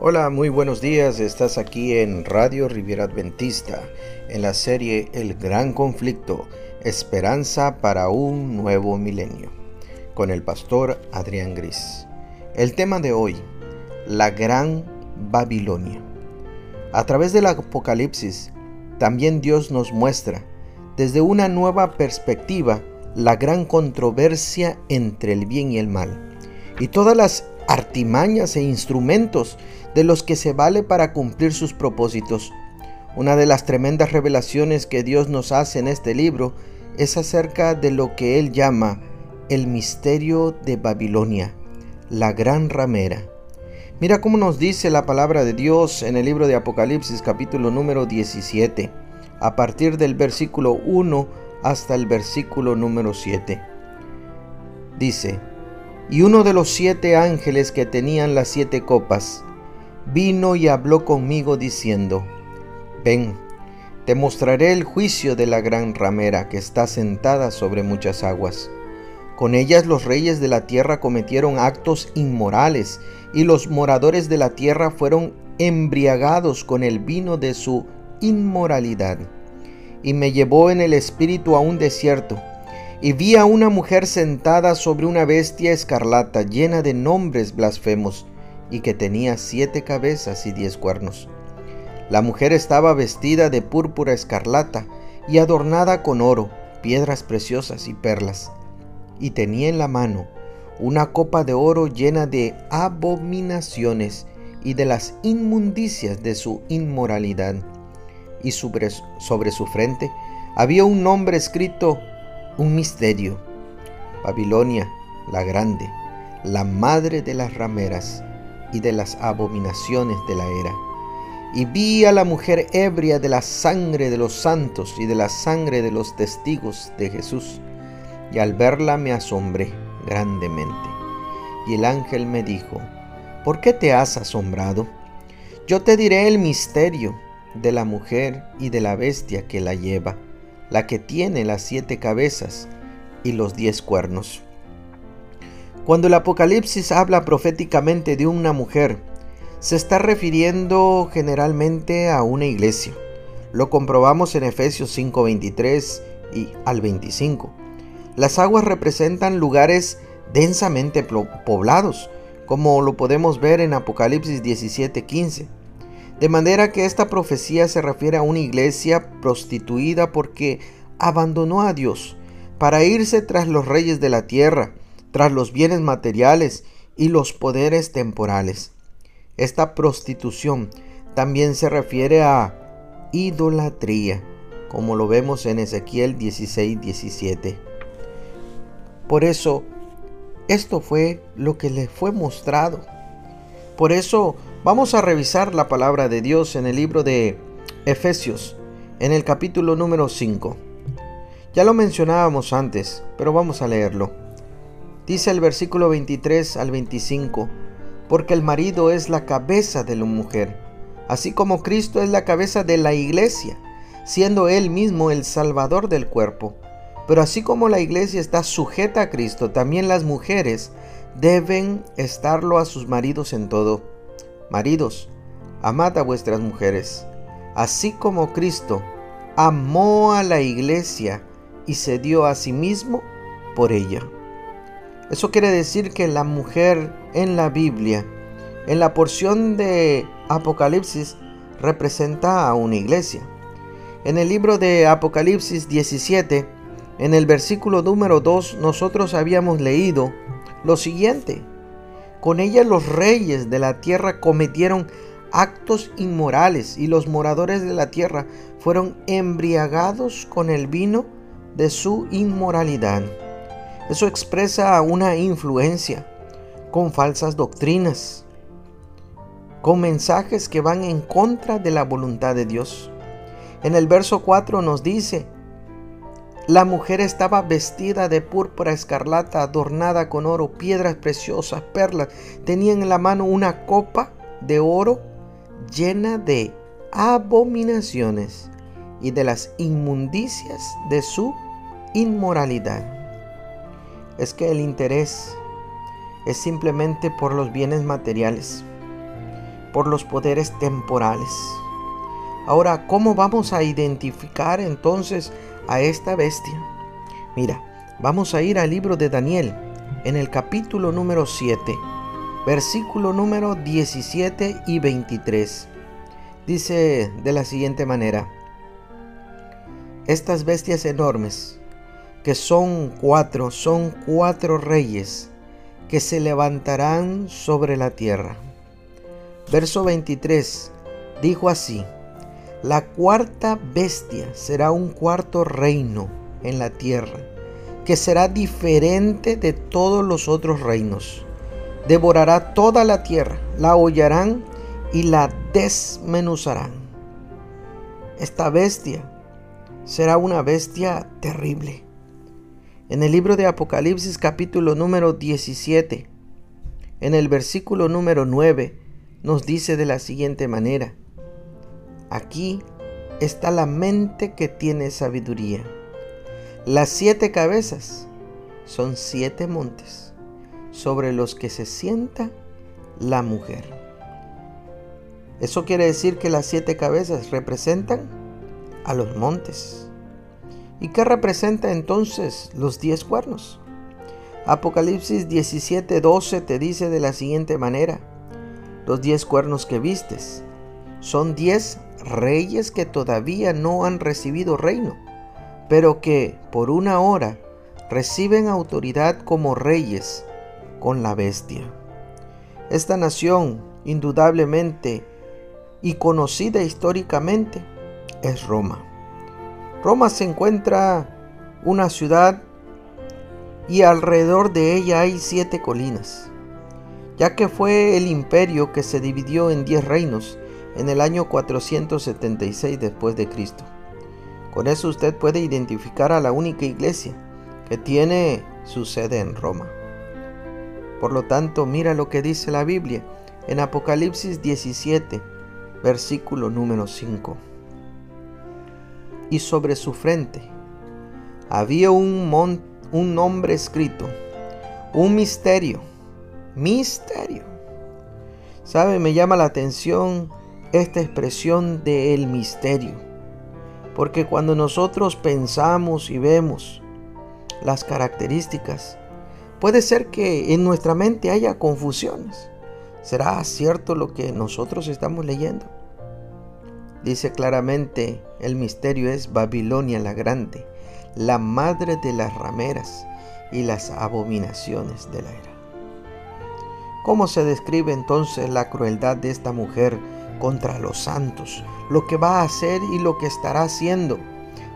Hola, muy buenos días. Estás aquí en Radio Riviera Adventista, en la serie El Gran Conflicto, Esperanza para un Nuevo Milenio, con el pastor Adrián Gris. El tema de hoy, la Gran Babilonia. A través del Apocalipsis, también Dios nos muestra, desde una nueva perspectiva, la gran controversia entre el bien y el mal, y todas las artimañas e instrumentos de los que se vale para cumplir sus propósitos. Una de las tremendas revelaciones que Dios nos hace en este libro es acerca de lo que Él llama el misterio de Babilonia, la gran ramera. Mira cómo nos dice la palabra de Dios en el libro de Apocalipsis capítulo número 17, a partir del versículo 1 hasta el versículo número 7. Dice, y uno de los siete ángeles que tenían las siete copas, vino y habló conmigo diciendo, Ven, te mostraré el juicio de la gran ramera que está sentada sobre muchas aguas. Con ellas los reyes de la tierra cometieron actos inmorales y los moradores de la tierra fueron embriagados con el vino de su inmoralidad. Y me llevó en el espíritu a un desierto, y vi a una mujer sentada sobre una bestia escarlata llena de nombres blasfemos y que tenía siete cabezas y diez cuernos. La mujer estaba vestida de púrpura escarlata y adornada con oro, piedras preciosas y perlas, y tenía en la mano una copa de oro llena de abominaciones y de las inmundicias de su inmoralidad. Y sobre, sobre su frente había un nombre escrito, un misterio. Babilonia, la grande, la madre de las rameras y de las abominaciones de la era. Y vi a la mujer ebria de la sangre de los santos y de la sangre de los testigos de Jesús. Y al verla me asombré grandemente. Y el ángel me dijo, ¿por qué te has asombrado? Yo te diré el misterio de la mujer y de la bestia que la lleva, la que tiene las siete cabezas y los diez cuernos. Cuando el Apocalipsis habla proféticamente de una mujer, se está refiriendo generalmente a una iglesia. Lo comprobamos en Efesios 5:23 y al 25. Las aguas representan lugares densamente poblados, como lo podemos ver en Apocalipsis 17:15. De manera que esta profecía se refiere a una iglesia prostituida porque abandonó a Dios para irse tras los reyes de la tierra, tras los bienes materiales y los poderes temporales. Esta prostitución también se refiere a idolatría, como lo vemos en Ezequiel 16, 17. Por eso, esto fue lo que le fue mostrado. Por eso, vamos a revisar la palabra de Dios en el libro de Efesios, en el capítulo número 5. Ya lo mencionábamos antes, pero vamos a leerlo. Dice el versículo 23 al 25, porque el marido es la cabeza de la mujer, así como Cristo es la cabeza de la iglesia, siendo él mismo el salvador del cuerpo. Pero así como la iglesia está sujeta a Cristo, también las mujeres deben estarlo a sus maridos en todo. Maridos, amad a vuestras mujeres, así como Cristo amó a la iglesia y se dio a sí mismo por ella. Eso quiere decir que la mujer en la Biblia, en la porción de Apocalipsis, representa a una iglesia. En el libro de Apocalipsis 17, en el versículo número 2, nosotros habíamos leído lo siguiente. Con ella los reyes de la tierra cometieron actos inmorales y los moradores de la tierra fueron embriagados con el vino de su inmoralidad. Eso expresa una influencia con falsas doctrinas, con mensajes que van en contra de la voluntad de Dios. En el verso 4 nos dice, la mujer estaba vestida de púrpura escarlata, adornada con oro, piedras preciosas, perlas. Tenía en la mano una copa de oro llena de abominaciones y de las inmundicias de su inmoralidad es que el interés es simplemente por los bienes materiales. por los poderes temporales. Ahora, ¿cómo vamos a identificar entonces a esta bestia? Mira, vamos a ir al libro de Daniel, en el capítulo número 7, versículo número 17 y 23. Dice de la siguiente manera, estas bestias enormes, que son cuatro, son cuatro reyes que se levantarán sobre la tierra. Verso 23 dijo así, la cuarta bestia será un cuarto reino en la tierra, que será diferente de todos los otros reinos. Devorará toda la tierra, la hollarán y la desmenuzarán. Esta bestia será una bestia terrible en el libro de Apocalipsis capítulo número 17, en el versículo número 9, nos dice de la siguiente manera, aquí está la mente que tiene sabiduría. Las siete cabezas son siete montes sobre los que se sienta la mujer. Eso quiere decir que las siete cabezas representan a los montes ¿Y qué representa entonces los diez cuernos? Apocalipsis 17:12 te dice de la siguiente manera, los diez cuernos que vistes son diez reyes que todavía no han recibido reino, pero que por una hora reciben autoridad como reyes con la bestia. Esta nación, indudablemente y conocida históricamente, es Roma. Roma se encuentra una ciudad y alrededor de ella hay siete colinas, ya que fue el imperio que se dividió en diez reinos en el año 476 después de Cristo. Con eso usted puede identificar a la única iglesia que tiene su sede en Roma. Por lo tanto, mira lo que dice la Biblia en Apocalipsis 17, versículo número 5 y sobre su frente había un, un nombre escrito, un misterio, misterio. ¿Sabe? Me llama la atención esta expresión de el misterio. Porque cuando nosotros pensamos y vemos las características, puede ser que en nuestra mente haya confusiones. ¿Será cierto lo que nosotros estamos leyendo? Dice claramente, el misterio es Babilonia la Grande, la madre de las rameras y las abominaciones de la era. ¿Cómo se describe entonces la crueldad de esta mujer contra los santos? Lo que va a hacer y lo que estará haciendo.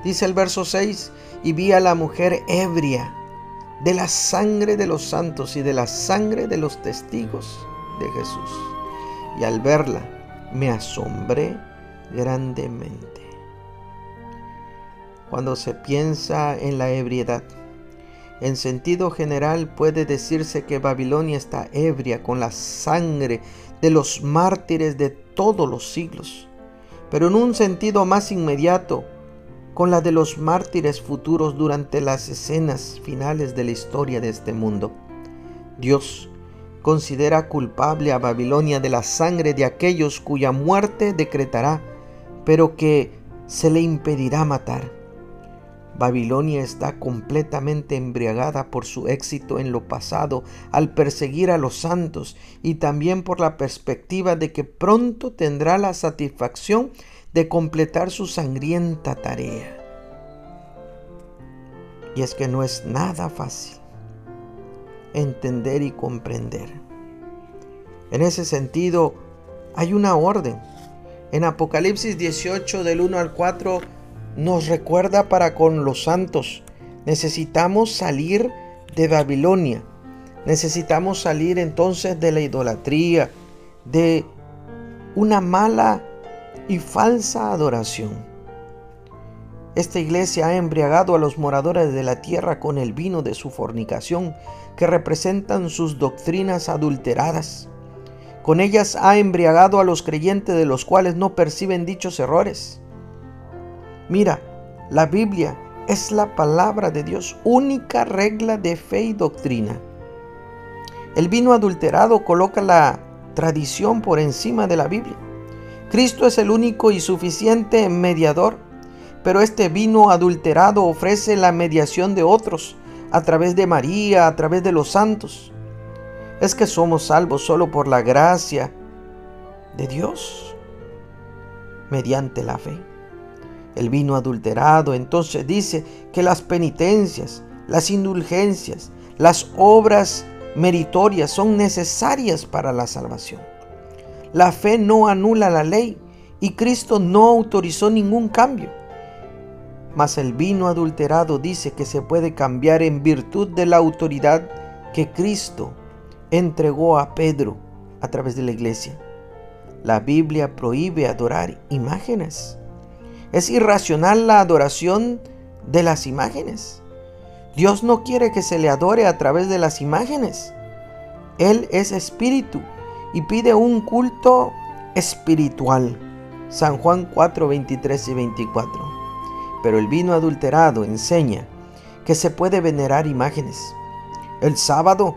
Dice el verso 6, y vi a la mujer ebria de la sangre de los santos y de la sangre de los testigos de Jesús. Y al verla me asombré grandemente. Cuando se piensa en la ebriedad, en sentido general puede decirse que Babilonia está ebria con la sangre de los mártires de todos los siglos, pero en un sentido más inmediato, con la de los mártires futuros durante las escenas finales de la historia de este mundo. Dios considera culpable a Babilonia de la sangre de aquellos cuya muerte decretará pero que se le impedirá matar. Babilonia está completamente embriagada por su éxito en lo pasado al perseguir a los santos y también por la perspectiva de que pronto tendrá la satisfacción de completar su sangrienta tarea. Y es que no es nada fácil entender y comprender. En ese sentido, hay una orden en Apocalipsis 18 del 1 al 4 nos recuerda para con los santos. Necesitamos salir de Babilonia. Necesitamos salir entonces de la idolatría, de una mala y falsa adoración. Esta iglesia ha embriagado a los moradores de la tierra con el vino de su fornicación, que representan sus doctrinas adulteradas. Con ellas ha embriagado a los creyentes de los cuales no perciben dichos errores. Mira, la Biblia es la palabra de Dios, única regla de fe y doctrina. El vino adulterado coloca la tradición por encima de la Biblia. Cristo es el único y suficiente mediador, pero este vino adulterado ofrece la mediación de otros a través de María, a través de los santos. Es que somos salvos solo por la gracia de Dios, mediante la fe. El vino adulterado entonces dice que las penitencias, las indulgencias, las obras meritorias son necesarias para la salvación. La fe no anula la ley y Cristo no autorizó ningún cambio. Mas el vino adulterado dice que se puede cambiar en virtud de la autoridad que Cristo entregó a Pedro a través de la iglesia. La Biblia prohíbe adorar imágenes. Es irracional la adoración de las imágenes. Dios no quiere que se le adore a través de las imágenes. Él es espíritu y pide un culto espiritual. San Juan 4, 23 y 24. Pero el vino adulterado enseña que se puede venerar imágenes. El sábado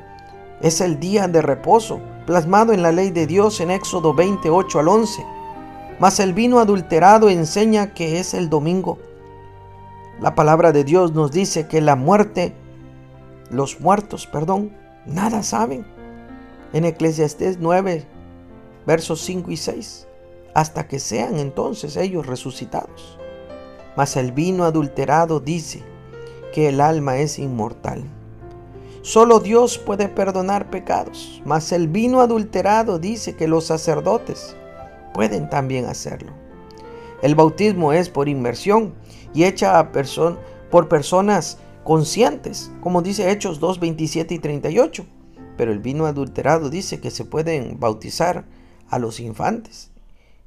es el día de reposo, plasmado en la ley de Dios en Éxodo 28 al 11. Mas el vino adulterado enseña que es el domingo. La palabra de Dios nos dice que la muerte, los muertos, perdón, nada saben. En Eclesiastés 9, versos 5 y 6, hasta que sean entonces ellos resucitados. Mas el vino adulterado dice que el alma es inmortal. Solo Dios puede perdonar pecados, mas el vino adulterado dice que los sacerdotes pueden también hacerlo. El bautismo es por inmersión y hecha a por personas conscientes, como dice Hechos 2, 27 y 38. Pero el vino adulterado dice que se pueden bautizar a los infantes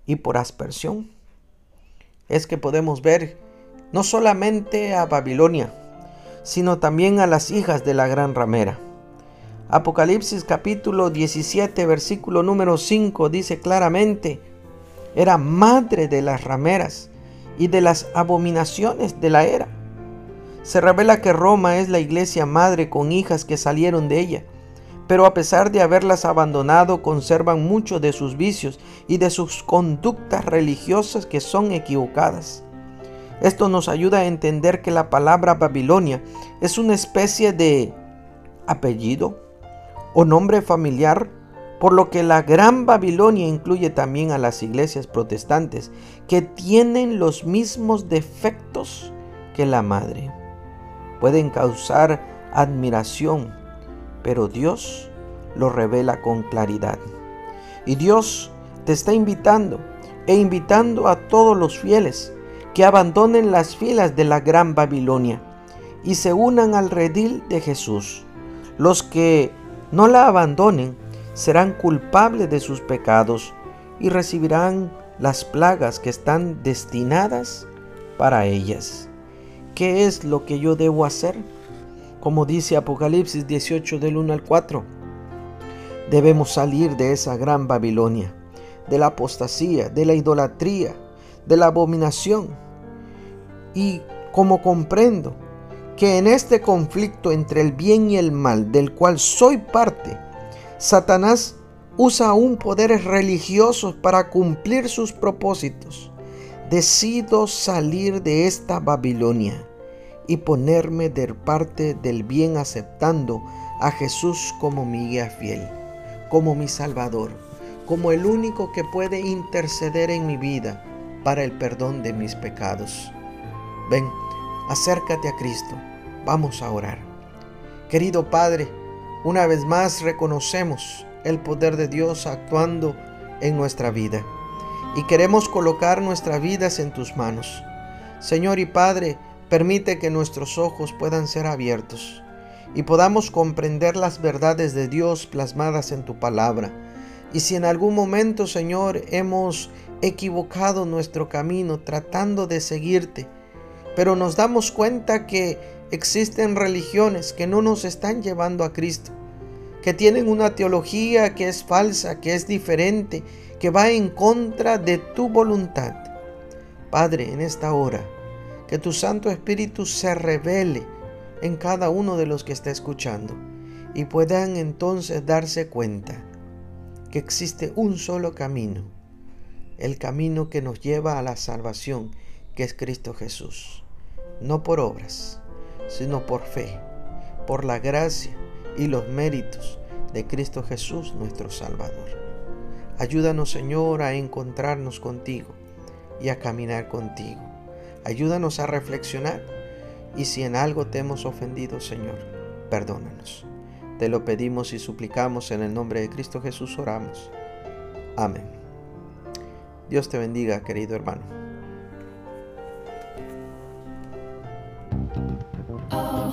y por aspersión. Es que podemos ver no solamente a Babilonia, sino también a las hijas de la gran ramera. Apocalipsis capítulo 17 versículo número 5 dice claramente, era madre de las rameras y de las abominaciones de la era. Se revela que Roma es la iglesia madre con hijas que salieron de ella, pero a pesar de haberlas abandonado conservan muchos de sus vicios y de sus conductas religiosas que son equivocadas. Esto nos ayuda a entender que la palabra Babilonia es una especie de apellido o nombre familiar, por lo que la Gran Babilonia incluye también a las iglesias protestantes que tienen los mismos defectos que la madre. Pueden causar admiración, pero Dios lo revela con claridad. Y Dios te está invitando e invitando a todos los fieles que abandonen las filas de la gran Babilonia y se unan al redil de Jesús. Los que no la abandonen serán culpables de sus pecados y recibirán las plagas que están destinadas para ellas. ¿Qué es lo que yo debo hacer? Como dice Apocalipsis 18 del 1 al 4, debemos salir de esa gran Babilonia, de la apostasía, de la idolatría, de la abominación, y como comprendo que en este conflicto entre el bien y el mal, del cual soy parte, Satanás usa aún poderes religiosos para cumplir sus propósitos. Decido salir de esta Babilonia y ponerme de parte del bien aceptando a Jesús como mi guía fiel, como mi Salvador, como el único que puede interceder en mi vida para el perdón de mis pecados. Ven, acércate a Cristo. Vamos a orar. Querido Padre, una vez más reconocemos el poder de Dios actuando en nuestra vida y queremos colocar nuestras vidas en tus manos. Señor y Padre, permite que nuestros ojos puedan ser abiertos y podamos comprender las verdades de Dios plasmadas en tu palabra. Y si en algún momento, Señor, hemos equivocado nuestro camino tratando de seguirte, pero nos damos cuenta que existen religiones que no nos están llevando a Cristo, que tienen una teología que es falsa, que es diferente, que va en contra de tu voluntad. Padre, en esta hora, que tu Santo Espíritu se revele en cada uno de los que está escuchando y puedan entonces darse cuenta que existe un solo camino, el camino que nos lleva a la salvación, que es Cristo Jesús, no por obras, sino por fe, por la gracia y los méritos de Cristo Jesús nuestro Salvador. Ayúdanos Señor a encontrarnos contigo y a caminar contigo. Ayúdanos a reflexionar y si en algo te hemos ofendido Señor, perdónanos. Te lo pedimos y suplicamos en el nombre de Cristo Jesús oramos. Amén. Dios te bendiga, querido hermano.